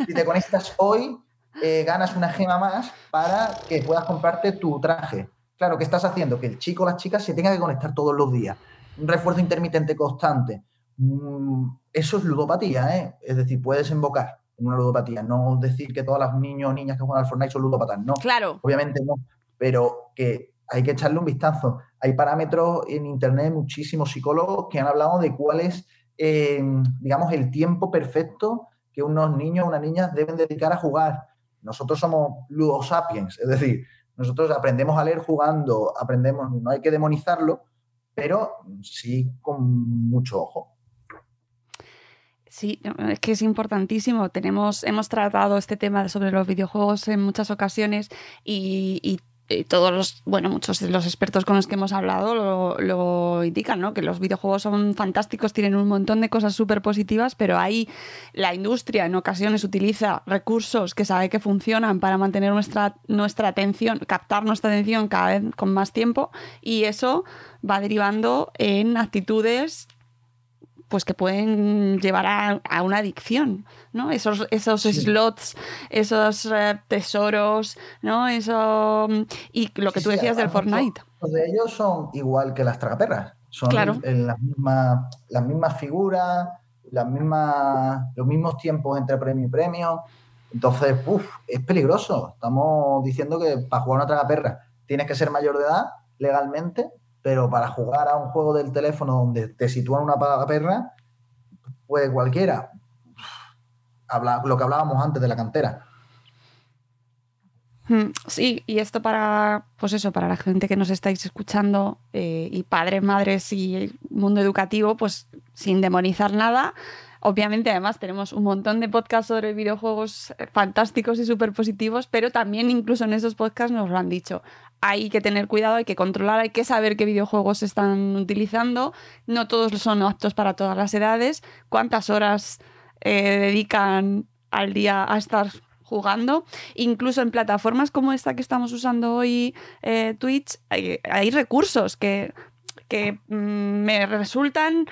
Si te conectas hoy, eh, ganas una gema más para que puedas comprarte tu traje. Claro, ¿qué estás haciendo? Que el chico o las chicas se tenga que conectar todos los días. Un refuerzo intermitente constante. Mm, eso es ludopatía, ¿eh? Es decir, puedes invocar en una ludopatía. No decir que todos los niños o niñas que juegan al Fortnite son ludopatas, no. Claro. Obviamente no. Pero que hay que echarle un vistazo. Hay parámetros en Internet, muchísimos psicólogos que han hablado de cuál es digamos, el tiempo perfecto que unos niños o unas niñas deben dedicar a jugar. Nosotros somos ludosapiens, es decir, nosotros aprendemos a leer jugando, aprendemos, no hay que demonizarlo, pero sí con mucho ojo. Sí, es que es importantísimo. Tenemos, hemos tratado este tema sobre los videojuegos en muchas ocasiones y y todos los, bueno, muchos de los expertos con los que hemos hablado lo, indican, ¿no? Que los videojuegos son fantásticos, tienen un montón de cosas súper positivas, pero ahí la industria en ocasiones utiliza recursos que sabe que funcionan para mantener nuestra, nuestra atención, captar nuestra atención cada vez con más tiempo, y eso va derivando en actitudes pues que pueden llevar a, una adicción, ¿no? Esos, esos slots, esos eh, tesoros, ¿no? Eso y lo que tú decías del Fortnite. Los de ellos son igual que las tragaperras. Son en, las mismas las mismas figuras, las mismas, los mismos tiempos entre premio y premio. Entonces, uff, es peligroso. Estamos diciendo que para jugar una tragaperra tienes que ser mayor de edad legalmente pero para jugar a un juego del teléfono donde te sitúan una perra, pues cualquiera. Lo que hablábamos antes de la cantera. Hmm, sí, y esto para, pues eso, para la gente que nos estáis escuchando eh, y padres, madres y mundo educativo, pues sin demonizar nada, Obviamente, además, tenemos un montón de podcasts sobre videojuegos fantásticos y súper positivos, pero también incluso en esos podcasts nos lo han dicho. Hay que tener cuidado, hay que controlar, hay que saber qué videojuegos se están utilizando. No todos son aptos para todas las edades. ¿Cuántas horas eh, dedican al día a estar jugando. Incluso en plataformas como esta que estamos usando hoy, eh, Twitch, hay, recursos que, que mm, me resultan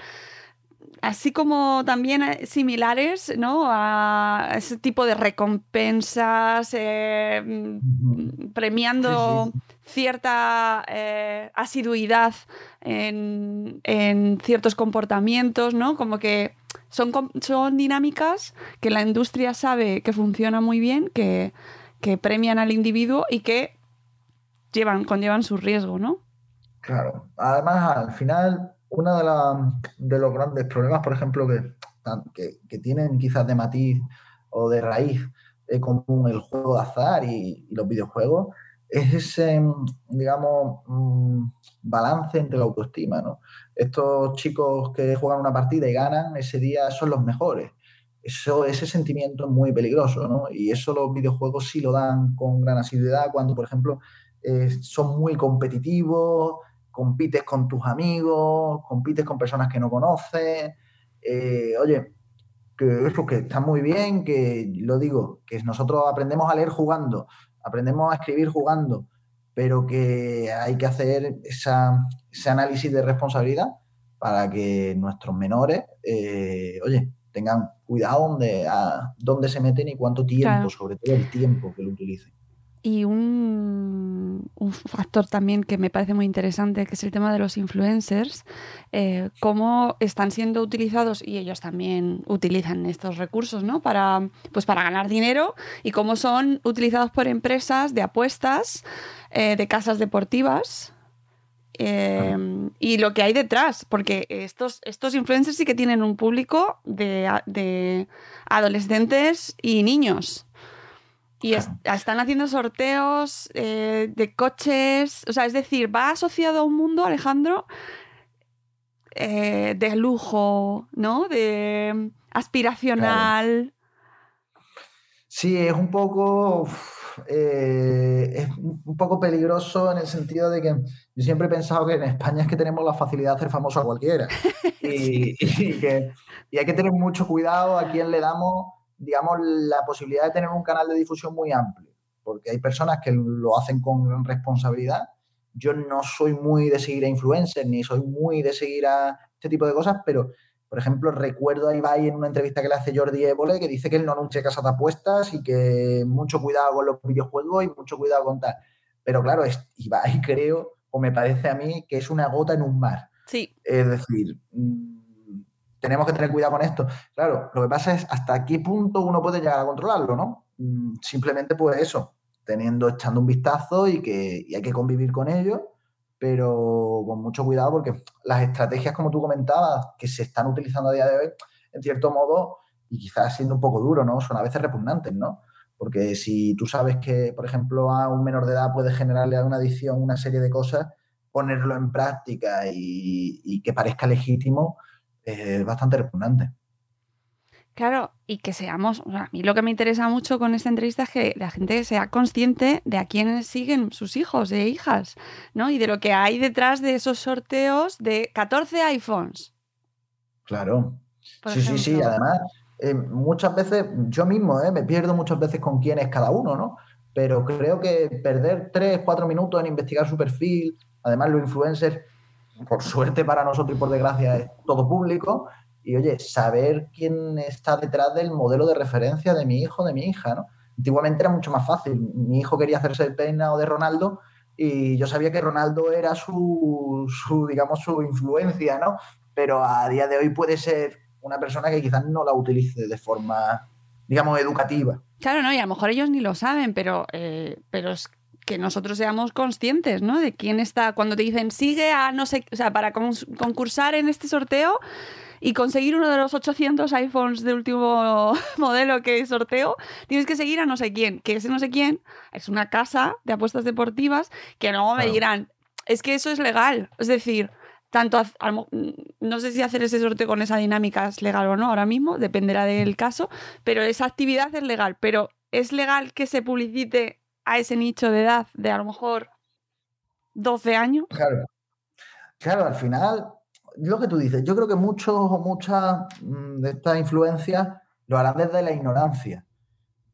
así como también eh, similares, ¿no? A ese tipo de recompensas, eh, premiando cierta eh, asiduidad en, ciertos comportamientos, ¿no? Como que son, son dinámicas que la industria sabe que funcionan muy bien, que, que premian al individuo y que llevan, conllevan su riesgo, ¿no? Claro. Además, al final, uno de, los grandes problemas, por ejemplo, que, que, tienen quizás de matiz o de raíz eh, común el juego de azar y, los videojuegos, es ese, digamos, mm, balance entre la autoestima, ¿no? Estos chicos que juegan una partida y ganan, ese día son los mejores. Eso, ese sentimiento es muy peligroso, ¿no? Y eso los videojuegos sí lo dan con gran asiduidad cuando, por ejemplo, eh, son muy competitivos, compites con tus amigos, compites con personas que no conoces. Eh, oye, que eso que está muy bien, que lo digo, que nosotros aprendemos a leer jugando, aprendemos a escribir jugando, pero que hay que hacer ese análisis de responsabilidad para que nuestros menores, eh, oye, tengan cuidado a, dónde se meten y cuánto tiempo, sobre todo el tiempo que lo utilicen. Y un, factor también que me parece muy interesante, que es el tema de los influencers, eh, cómo están siendo utilizados, y ellos también utilizan estos recursos, ¿no? Para, pues para ganar dinero, y cómo son utilizados por empresas de apuestas, eh, de casas deportivas, em, y lo que hay detrás, porque estos, estos influencers sí que tienen un público de, de adolescentes y niños. Y están haciendo sorteos eh, de coches, o sea, es decir, va asociado a un mundo, Alejandro, eh, de lujo, ¿no? De aspiracional. Sí, es un poco, eh, es un poco peligroso en el sentido de que yo siempre he pensado que en España es que tenemos la facilidad de hacer famoso a cualquiera y, que, y hay que tener mucho cuidado a quién le damos digamos, la posibilidad de tener un canal de difusión muy amplio, porque hay personas que lo hacen con gran responsabilidad. Yo no soy muy de seguir a influencers, ni soy muy de seguir a este tipo de cosas, pero, por ejemplo, recuerdo a Ibai en una entrevista que le hace Jordi Évole, que dice que él no anuncia casas de apuestas y que mucho cuidado con los videojuegos y mucho cuidado con tal. Pero claro, es, Ibai creo, o me parece a mí, que es una gota en un mar. Sí. Es decir, tenemos que tener cuidado con esto. Claro, lo que pasa es hasta qué punto uno puede llegar a controlarlo, ¿no? Mm, simplemente pues eso, teniendo, echando un vistazo y que hay que convivir con ello, pero con mucho cuidado porque las estrategias, como tú comentabas, que se están utilizando a día de hoy, en cierto modo, y quizás siendo un poco duro, ¿no? Son a veces repugnantes, ¿no? Porque si tú sabes que, por ejemplo, a un menor de edad puede generarle a una adicción una serie de cosas, ponerlo en práctica y, y que parezca legítimo, es bastante repugnante. Claro, y que seamos, a mí lo que me interesa mucho con esta entrevista es que la gente sea consciente de a quiénes siguen sus hijos e hijas, ¿no? Y de lo que hay detrás de esos sorteos de 14 iPhones. Claro. sí, sí, sí. Además, eh, muchas veces, yo mismo eh, me pierdo muchas veces con quién es cada uno, ¿no? Pero creo que perder 3, 4 minutos en investigar su perfil, además los influencers por suerte para nosotros y por desgracia es todo público. Y oye, saber quién está detrás del modelo de referencia de mi hijo, de mi hija, ¿no? Antiguamente era mucho más fácil. Mi hijo quería hacerse el peinado de Ronaldo y yo sabía que Ronaldo era su, su, digamos, su influencia, ¿no? Pero a día de hoy puede ser una persona que quizás no la utilice de forma, digamos, educativa. Claro, no, y a lo mejor ellos ni lo saben, pero, eh, pero que nosotros seamos conscientes, ¿no? De quién está, cuando te dicen sigue a no sé, o sea, para concursar en este sorteo y conseguir uno de los 800 iPhones de último modelo que sorteo, tienes que seguir a no sé quién, que ese no sé quién es una casa de apuestas deportivas que luego me dirán, es que eso es legal, es decir, tanto no sé si hacer ese sorteo con esa dinámica es legal o no ahora mismo, dependerá del caso, pero esa actividad es legal, pero es legal que se publicite a ese nicho de edad de a lo mejor 12 años. Claro. Claro, al final, lo que tú dices, yo creo que muchos o muchas mm, de estas influencias lo harán desde la ignorancia.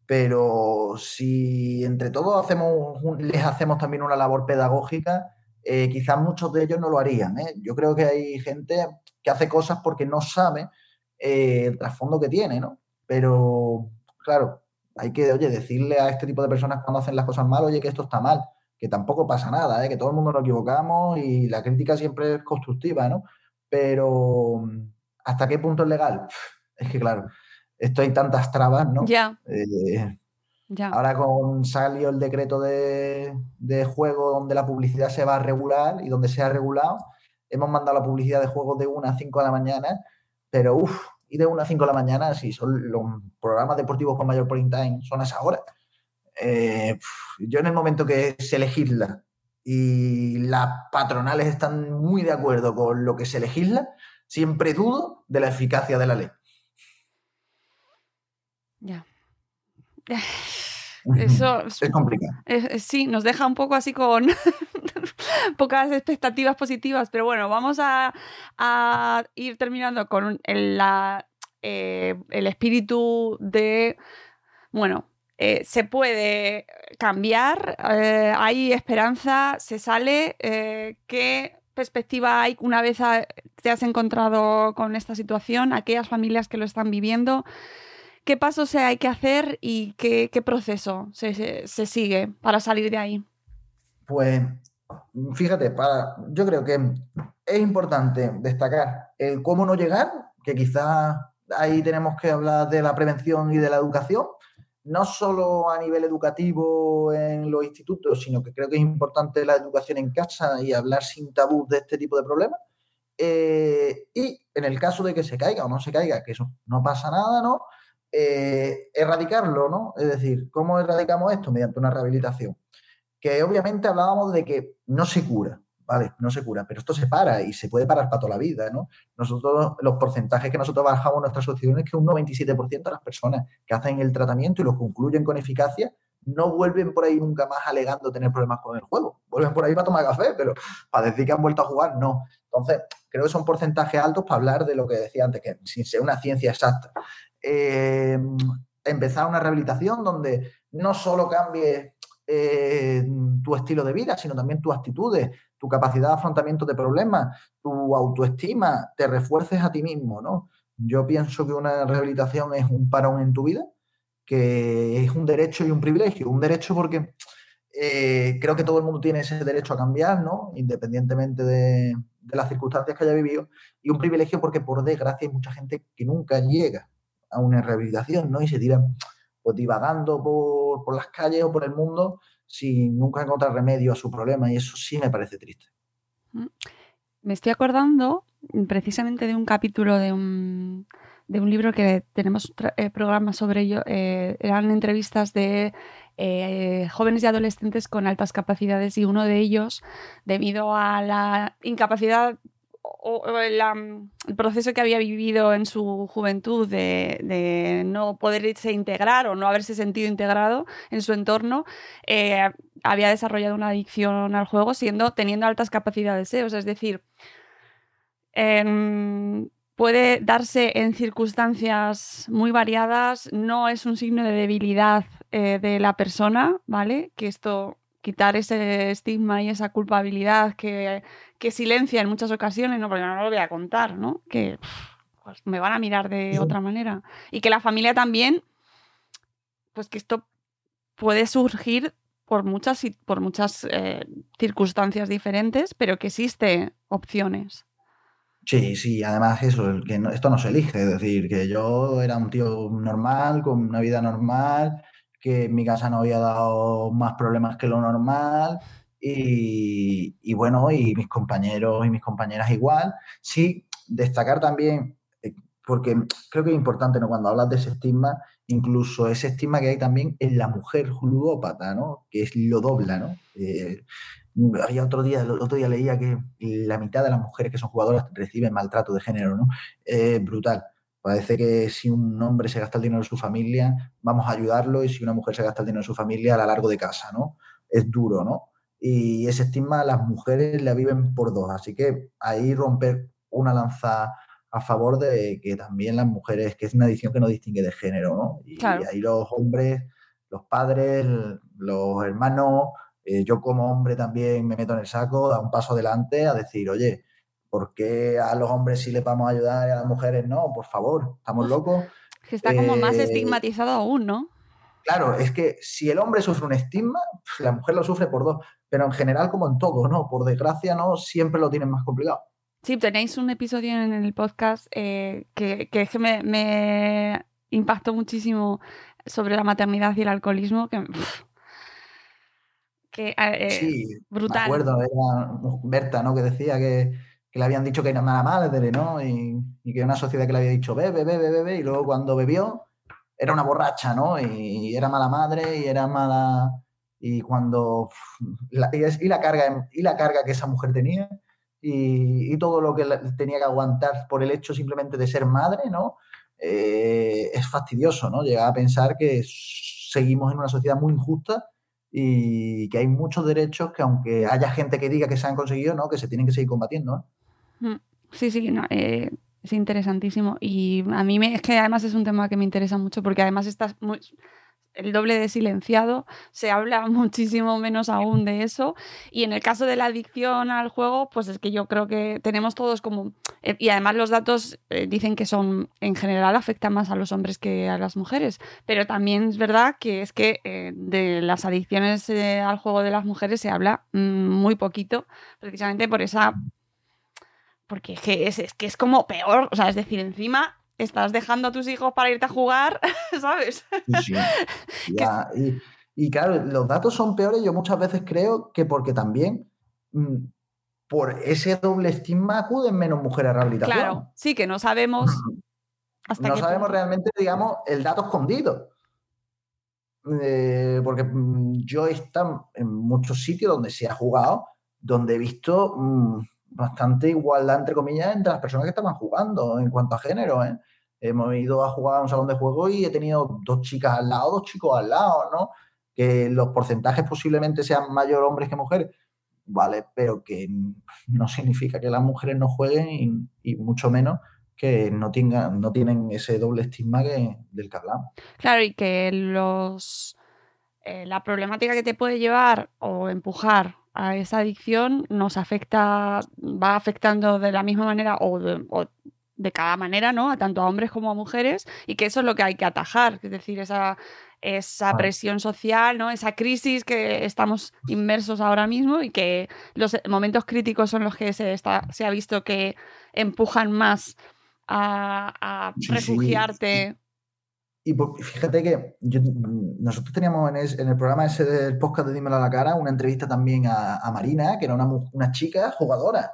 Pero si entre todos hacemos les hacemos también una labor pedagógica, eh, quizás muchos de ellos no lo harían. ¿eh? Yo creo que hay gente que hace cosas porque no sabe eh, el trasfondo que tiene, ¿no? Pero, claro, hay que, oye, decirle a este tipo de personas cuando hacen las cosas mal, oye, que esto está mal, que tampoco pasa nada, que todo el mundo nos equivocamos y la crítica siempre es constructiva, ¿no? Pero, ¿hasta qué punto es legal? Es que, claro, esto hay tantas trabas, ¿no? Ya. Ahora con salió el decreto de, juego donde la publicidad se va a regular y donde se ha regulado, hemos mandado la publicidad de juegos de 1 a 5 de la mañana, pero uff, y de 1 a 5 de la mañana, si son los programas deportivos con mayor point time, son a esa hora. Eh, yo en el momento que se legisla y las patronales están muy de acuerdo con lo que se legisla, siempre dudo de la eficacia de la ley. Ya. Eso es complicado. sí, nos deja un poco así con pocas expectativas positivas, pero bueno, vamos a, ir terminando con el, eh, el espíritu de, bueno, eh, se puede cambiar, eh, hay esperanza, se sale. ¿Qué perspectiva hay una vez te has encontrado con esta situación? Aquellas familias que lo están viviendo qué pasos hay que hacer y qué, proceso se, sigue para salir de ahí. Pues fíjate, para, yo creo que es importante destacar el cómo no llegar, que quizás ahí tenemos que hablar de la prevención y de la educación, no solo a nivel educativo en los institutos, sino que creo que es importante la educación en casa y hablar sin tabú de este tipo de problemas. Eh, y en el caso de que se caiga o no se caiga, que eso no pasa nada, ¿no? Eh, erradicarlo, ¿no? Es decir, ¿cómo erradicamos esto? Mediante una rehabilitación. Que obviamente hablábamos de que no se cura, ¿vale? No se cura, pero esto se para y se puede parar para toda la vida, ¿no? Nosotros, los porcentajes que nosotros bajamos en nuestra asociación es que un 97% de las personas que hacen el tratamiento y lo concluyen con eficacia no vuelven por ahí nunca más alegando tener problemas con el juego. Vuelven por ahí para tomar café, pero para decir que han vuelto a jugar, no. Entonces, creo que son porcentajes altos para hablar de lo que decía antes, que sin ser una ciencia exacta. Eh, empezar una rehabilitación donde no solo cambie eh, tu estilo de vida, sino también tus actitudes, tu capacidad de afrontamiento de problemas, tu autoestima, te refuerces a ti mismo, ¿no? Yo pienso que una rehabilitación es un parón en tu vida, que es un derecho y un privilegio. Un derecho porque eh, creo que todo el mundo tiene ese derecho a cambiar, ¿no? Independientemente de, de las circunstancias que haya vivido. Y un privilegio porque, por desgracia, hay mucha gente que nunca llega a una rehabilitación, ¿no? Y se tiran pues divagando por, las calles o por el mundo sin nunca encontrar remedio a su problema y eso sí me parece triste. Mm. Me estoy acordando precisamente de un capítulo de un, de un libro que tenemos eh, programas sobre ello. Eh, eran entrevistas de eh, jóvenes y adolescentes con altas capacidades y uno de ellos, debido a la incapacidad o, el, proceso que había vivido en su juventud de, no poderse integrar o no haberse sentido integrado en su entorno, eh, había desarrollado una adicción al juego siendo teniendo altas capacidades ¿eh? es decir, puede darse en circunstancias muy variadas, no es un signo de debilidad eh, de la persona, ¿vale? Que esto quitar ese estigma y esa culpabilidad que, silencia en muchas ocasiones, no, porque no lo voy a contar, ¿no? Que pues, me van a mirar de otra manera. Y que la familia también, pues que esto puede surgir por muchas, por muchas eh, circunstancias diferentes, pero que existe opciones. Sí, sí, además eso, que esto no se elige, es decir, que yo era un tío normal, con una vida normal, que en mi casa no había dado más problemas que lo normal y, bueno, y mis compañeros y mis compañeras igual. Sí, destacar también, eh, porque creo que es importante ¿no? cuando hablas de ese estigma, incluso ese estigma que hay también en la mujer ludópata, ¿no? que es lo dobla. ¿no? Eh, había otro día, el otro día leía que la mitad de las mujeres que son jugadoras reciben maltrato de género, ¿no? brutal. Parece que si un hombre se gasta el dinero de su familia, vamos a ayudarlo y si una mujer se gasta el dinero de su familia, a la largo de casa, ¿no? Es duro, ¿no? Y ese estigma las mujeres la viven por dos. Así que ahí romper una lanza a favor de que también las mujeres, que es una edición que no distingue de género, ¿no? Y ahí los hombres, los padres, los hermanos, Eh, yo como hombre también me meto en el saco, da un paso adelante a decir, oye, ¿por qué a los hombres sí les vamos a ayudar y a las mujeres no? Por favor, estamos locos. Que está como más Eh, estigmatizado aún, ¿no? Claro, es que si el hombre sufre un estigma, la mujer lo sufre por dos. Pero en general, como en todo, ¿no? Por desgracia, no siempre lo tienen más complicado. Sí, tenéis un episodio en el podcast eh, que, que es que me, me impactó muchísimo sobre la maternidad y el alcoholismo. Que, pff, que, eh, Sí, brutal. me acuerdo, era Berta, ¿no? Que decía que, que le habían dicho que era mala madre, ¿no? Y, y que una sociedad que le había dicho bebe, bebe, bebe, y luego cuando bebió era una borracha, ¿no? Y, era mala madre y era mala... Y cuando... la- y, la carga, y la carga que esa mujer tenía y, todo lo que tenía que aguantar por el hecho simplemente de ser madre, ¿no? Eh, es fastidioso, ¿no? Llegar a pensar que seguimos en una sociedad muy injusta y que hay muchos derechos que aunque haya gente que diga que se han conseguido, ¿no? Que se tienen que seguir combatiendo. Mm, Sí, sí, no, eh, es interesantísimo. Y a mí me, es que además es un tema que me interesa mucho porque además estás el doble de silenciado, se habla muchísimo menos aún de eso. Y en el caso de la adicción al juego, pues es que yo creo que tenemos todos como... eh, y además los datos eh, dicen que son, en general, afectan más a los hombres que a las mujeres. Pero también es verdad que es que de las adicciones al juego de las mujeres se habla mm, muy poquito, precisamente por esa porque es que es, es que es como peor, o sea, es decir, encima estás dejando a tus hijos para irte a jugar, ¿sabes? Sí, sí. Ya, y, y claro, los datos son peores, yo muchas veces creo que porque también mm, por ese doble estigma acuden menos mujeres a rehabilitación. Claro, sí, que no sabemos hasta no sabemos realmente, digamos, el dato escondido. Eh, porque mm, yo he estado en muchos sitios donde se ha jugado, donde he visto mm, bastante igualdad, entre comillas, entre las personas que estaban jugando en cuanto a género. ¿eh? Hemos ido a jugar a un salón de juego y he tenido dos chicas al lado, dos chicos al lado, ¿no? Que los porcentajes posiblemente sean mayor hombres que mujeres, vale, pero que no significa que las mujeres no jueguen y, mucho menos que no, tengan, no tienen ese doble estigma del que hablamos. Claro, y que los eh, la problemática que te puede llevar o empujar a esa adicción nos afecta, va afectando de la misma manera o de, o de cada manera, ¿no? A tanto a hombres como a mujeres, y que eso es lo que hay que atajar, es decir, esa, esa presión social, ¿no? Esa crisis que estamos inmersos ahora mismo y que los momentos críticos son los que se, está, se ha visto que empujan más a, a Sí, sí, refugiarte. Y fíjate que nosotros teníamos en, es- en el programa ese del podcast de Dímelo a la cara una entrevista también a, Marina, que era una, una chica jugadora.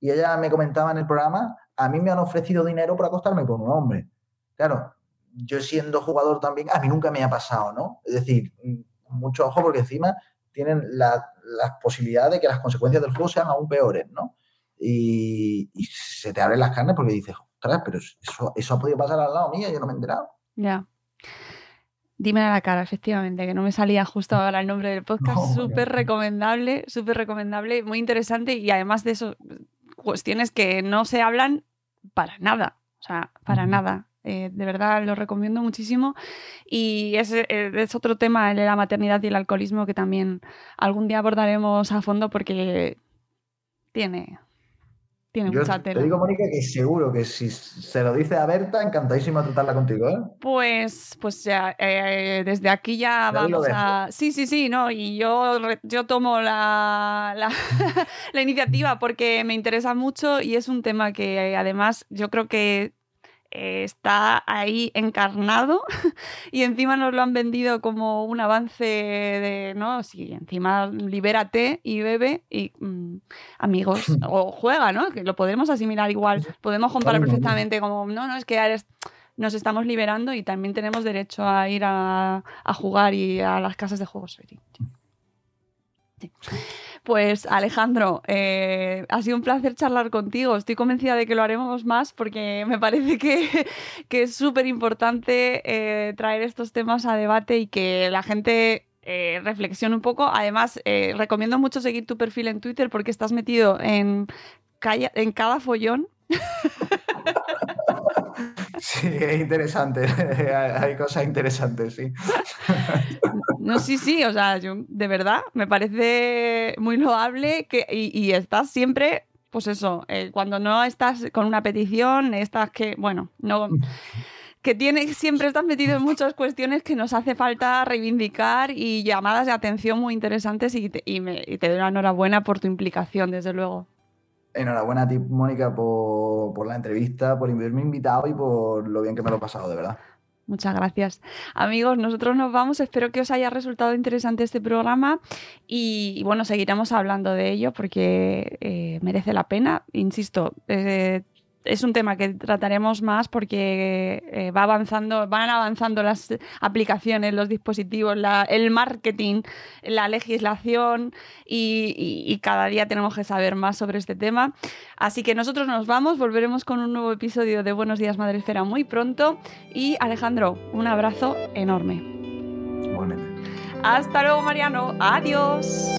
Y ella me comentaba en el programa, a mí me han ofrecido dinero por acostarme con un hombre. Claro, yo siendo jugador también, a mí nunca me ha pasado, ¿no? Es decir, mm, mucho ojo porque encima tienen la- las posibilidades de que las consecuencias del juego sean aún peores, ¿no? Y, y se te abren las carnes porque dices, ostras, pero eso, eso ha podido pasar al lado mío, yo no me he enterado. Ya. Dime a la cara, efectivamente, que no me salía justo ahora el nombre del podcast. No, súper recomendable, súper recomendable, muy interesante y además de eso, cuestiones que no se hablan para nada, o sea, para nada. Eh, de verdad lo recomiendo muchísimo y es, eh, es otro tema, el de la maternidad y el alcoholismo que también algún día abordaremos a fondo porque tiene, tiene Yo mucha te tela. digo, Mónica, que seguro que si se lo dice a Berta, encantadísimo de tratarla contigo, ¿eh? Pues, pues ya, eh, desde aquí ya vamos a. Sí, sí, sí, no. Y yo, yo tomo la, la, la iniciativa porque me interesa mucho y es un tema que además yo creo que está ahí encarnado y encima nos lo han vendido como un avance de, ¿no? Sí, encima libérate y bebe y mm, amigos o juega, ¿no? Que lo podemos asimilar igual, podemos comparar perfectamente como, no, no, es que eres, nos estamos liberando y también tenemos derecho a ir a, a jugar y a las casas de juegos. Sí. Pues Alejandro, eh, ha sido un placer charlar contigo. Estoy convencida de que lo haremos más porque me parece que, que es súper importante eh, traer estos temas a debate y que la gente eh, reflexione un poco. Además, recomiendo mucho seguir tu perfil en Twitter porque estás metido en cada follón. Sí, es interesante. Hay cosas interesantes, sí. No, sí, sí, o sea, yo de verdad me parece muy loable que, y, estás siempre, pues eso, eh, cuando no estás con una petición, estás que, bueno, no que tiene, siempre estás metido en muchas cuestiones que nos hace falta reivindicar y llamadas de atención muy interesantes y te, y te doy la enhorabuena por tu implicación, desde luego. Enhorabuena a ti, Mónica, por, la entrevista, por haberme invitado y por lo bien que me lo he pasado, de verdad. Muchas gracias. Amigos, nosotros nos vamos. Espero que os haya resultado interesante este programa y, bueno, seguiremos hablando de ello porque eh, merece la pena. Insisto, eh, es un tema que trataremos más porque eh, va avanzando, van avanzando las aplicaciones, los dispositivos, el marketing, la legislación y, cada día tenemos que saber más sobre este tema. Así que nosotros nos vamos, volveremos con un nuevo episodio de Buenos Días Madre Esfera muy pronto y Alejandro, un abrazo enorme. Igualmente. Hasta luego Mariano, adiós.